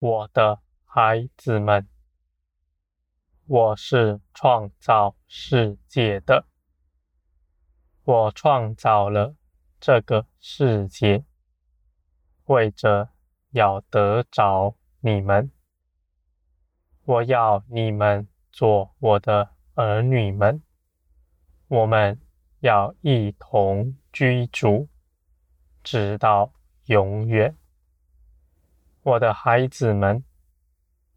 我的孩子们，我是创造世界的，我创造了这个世界，为着要得着你们，我要你们做我的儿女们，我们要一同居住，直到永远。我的孩子们，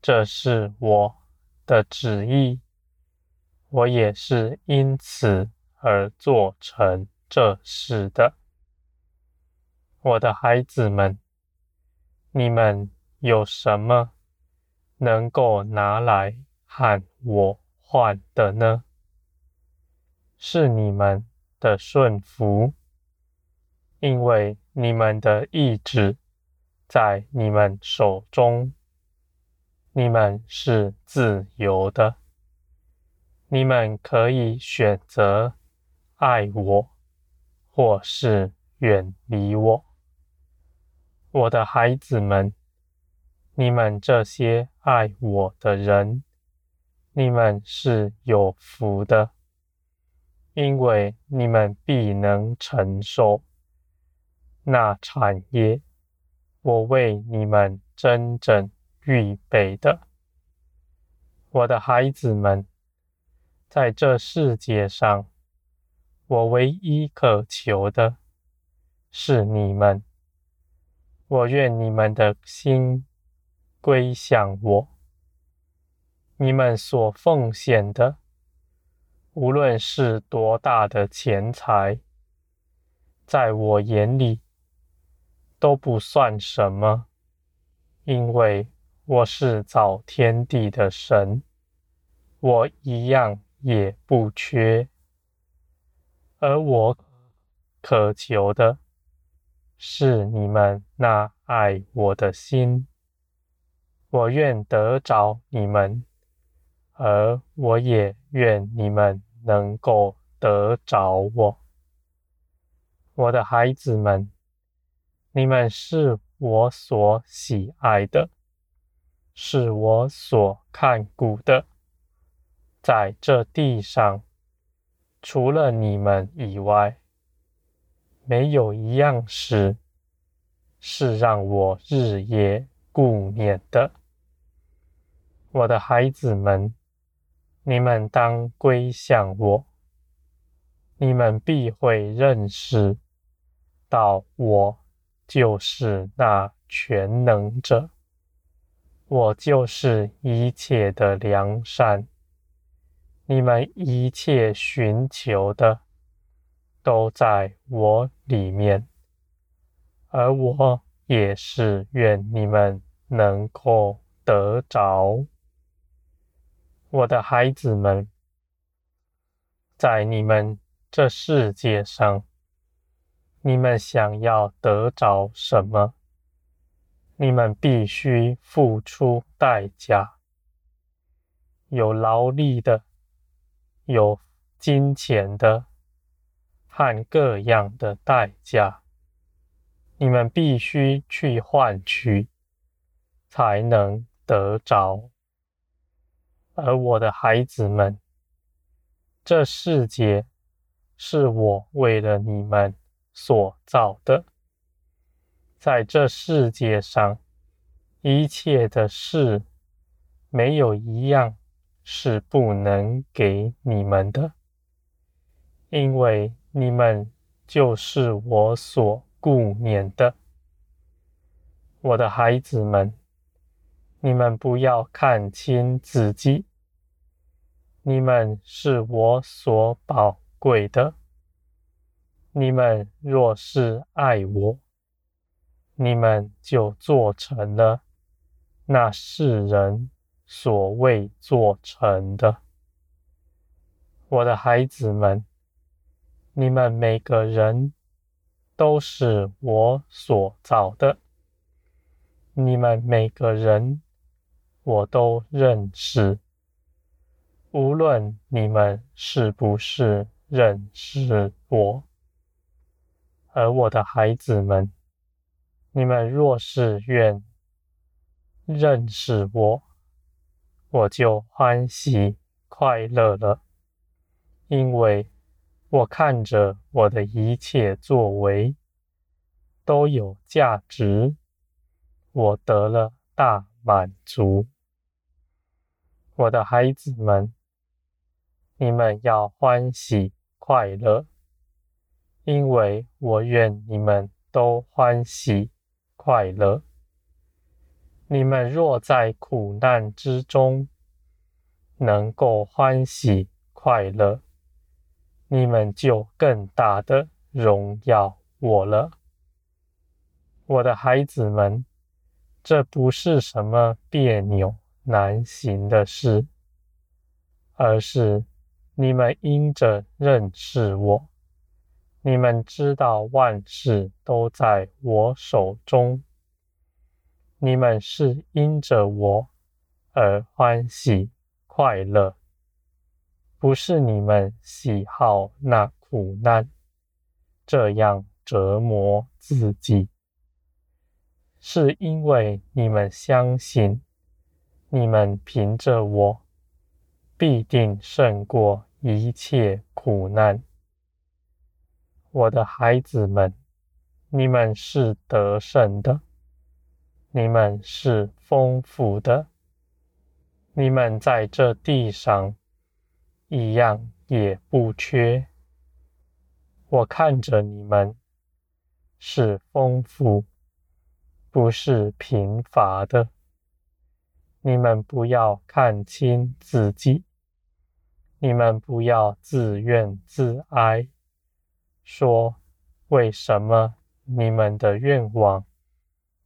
这是我的旨意，我也是因此而做成这事的。我的孩子们，你们有什么能够拿来和我换的呢？是你们的顺服，因为你们的意志。在你们手中，你们是自由的。你们可以选择爱我，或是远离我。我的孩子们，你们这些爱我的人，你们是有福的，因为你们必能承受那产业。我为你们真正预备的，我的孩子们，在这世界上，我唯一渴求的是你们。我愿你们的心归向我，你们所奉献的，无论是多大的钱财，在我眼里。都不算什么，因为我是造天地的神，我一样也不缺。而我渴求的是你们那爱我的心，我愿得着你们，而我也愿你们能够得着我，我的孩子们。你们是我所喜爱的，是我所看顾的。在这地上，除了你们以外，没有一样事是让我日夜顾念的。我的孩子们，你们当归向我，你们必会认识到我。就是那全能者，我就是一切的良善。你们一切寻求的，都在我里面，而我也是愿你们能够得着。我的孩子们，在你们这世界上。你们想要得着什么？你们必须付出代价，有劳力的，有金钱的，和各样的代价。你们必须去换取，才能得着。而我的孩子们，这世界是我为了你们。所造的，在这世界上，一切的事，没有一样是不能给你们的，因为你们就是我所顾念的。我的孩子们，你们不要看轻自己，你们是我所宝贵的。你们若是爱我，你们就做成了那世人所未做成的。我的孩子们，你们每个人都是我所造的，你们每个人我都认识，无论你们是不是认识我。而我的孩子们，你们若是愿认识我，我就欢喜快乐了，因为我看着我的一切作为都有价值，我得了大满足。我的孩子们，你们要欢喜快乐，因为我愿你们都欢喜快乐。你们若在苦难之中能够欢喜快乐，你们就更大的荣耀我了。我的孩子们，这不是什么别扭。难行的事，而是你们因着认识我，你们知道万事都在我手中，你们是因着我而欢喜快乐，不是你们喜好那苦难，这样折磨自己，是因为你们相信。你们凭着我，必定胜过一切苦难。我的孩子们，你们是得胜的，你们是丰富的，你们在这地上一样也不缺。我看着你们是丰富，不是贫乏的。你们不要看轻自己，你们不要自怨自哀，说为什么你们的愿望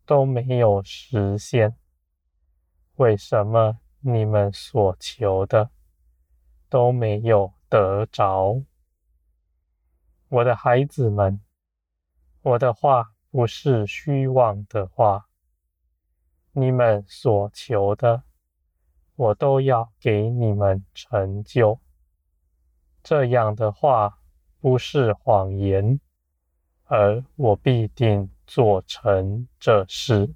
都没有实现？为什么你们所求的都没有得着？我的孩子们，我的话不是虚妄的话。你们所求的，我都要给你们成就。这样的话不是谎言，而我必定做成这事。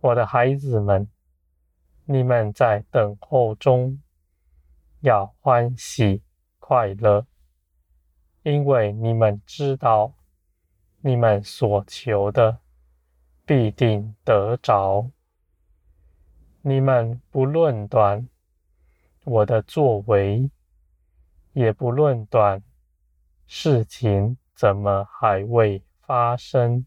我的孩子们，你们在等候中要欢喜快乐，因为你们知道你们所求的。必定得着。你们不论短我的作为，也不论短事情怎么还未发生，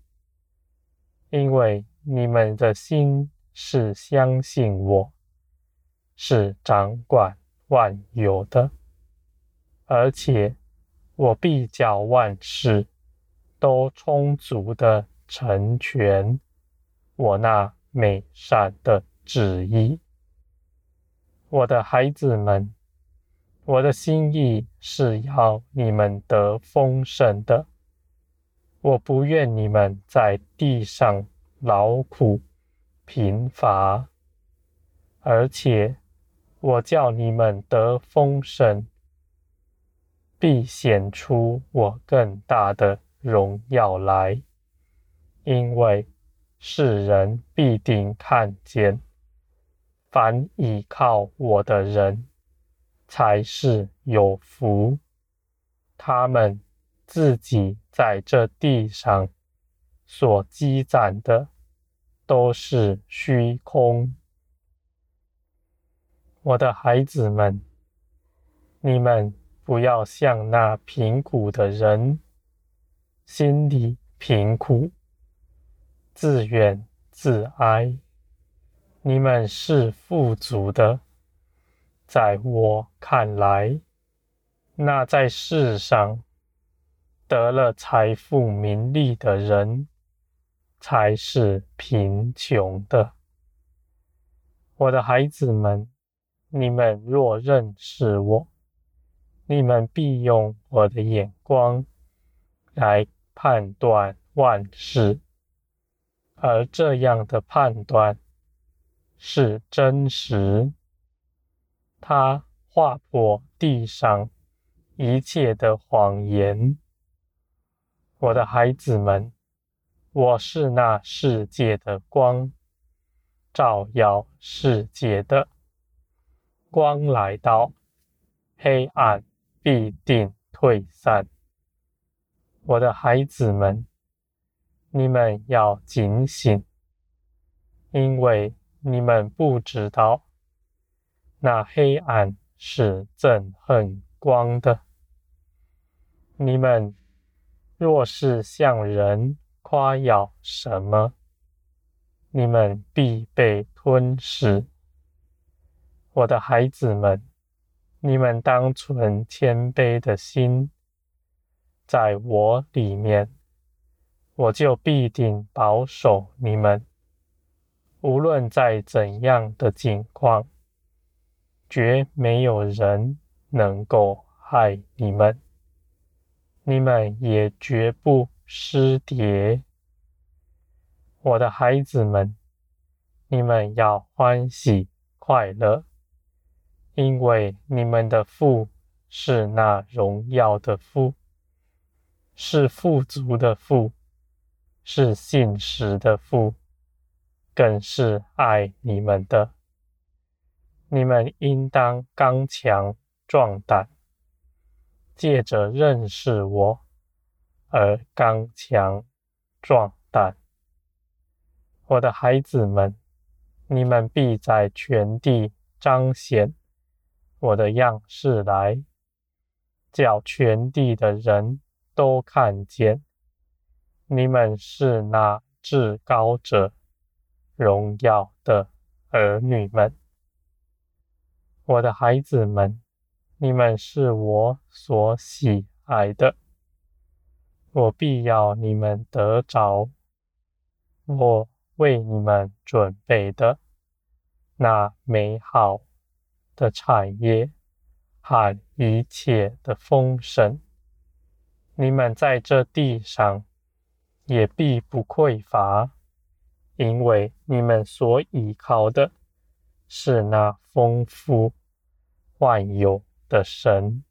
因为你们的心是相信我，是掌管万有的，而且我必叫万事都充足的成全。我那美善的旨意，我的孩子们，我的心意是要你们得丰盛的。我不愿你们在地上劳苦贫乏，而且我叫你们得丰盛，必显出我更大的荣耀来，因为。世人必定看见，凡倚靠我的人，才是有福。他们自己在这地上所积攒的，都是虚空。我的孩子们，你们不要像那贫苦的人，心里贫苦。自怨自哀，你们是富足的。在我看来，那在世上得了财富名利的人，才是贫穷的。我的孩子们，你们若认识我，你们必用我的眼光来判断万事。而这样的判断是真实，它划破地上一切的谎言。我的孩子们，我是那世界的光，照耀世界的。光来到，黑暗必定退散。我的孩子们，你们要警醒，因为你们不知道，那黑暗是憎恨光的。你们若是向人夸耀什么，你们必被吞噬。我的孩子们，你们当存谦卑的心，在我里面，我就必定保守你们。无论在怎样的境况，绝没有人能够害你们。你们也绝不失跌，我的孩子们，你们要欢喜快乐，因为你们的父是那荣耀的父，是富足的父，是信实的父，更是爱你们的。你们应当刚强壮胆。借着认识我而刚强壮胆，我的孩子们，你们必在全地彰显我的样式来，叫全地的人都看见你们是那至高者荣耀的儿女们，我的孩子们。你们是我所喜爱的，我必要你们得着我为你们准备的那美好的产业和一切的丰盛。你们在这地上也必不匮乏，因为你们所倚靠的是那丰富万有的神，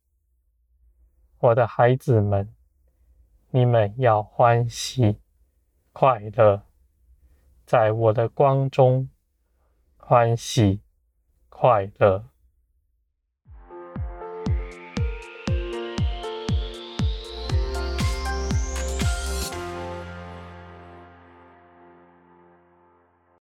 我的孩子们，你们要欢喜快乐，在我的光中欢喜快乐。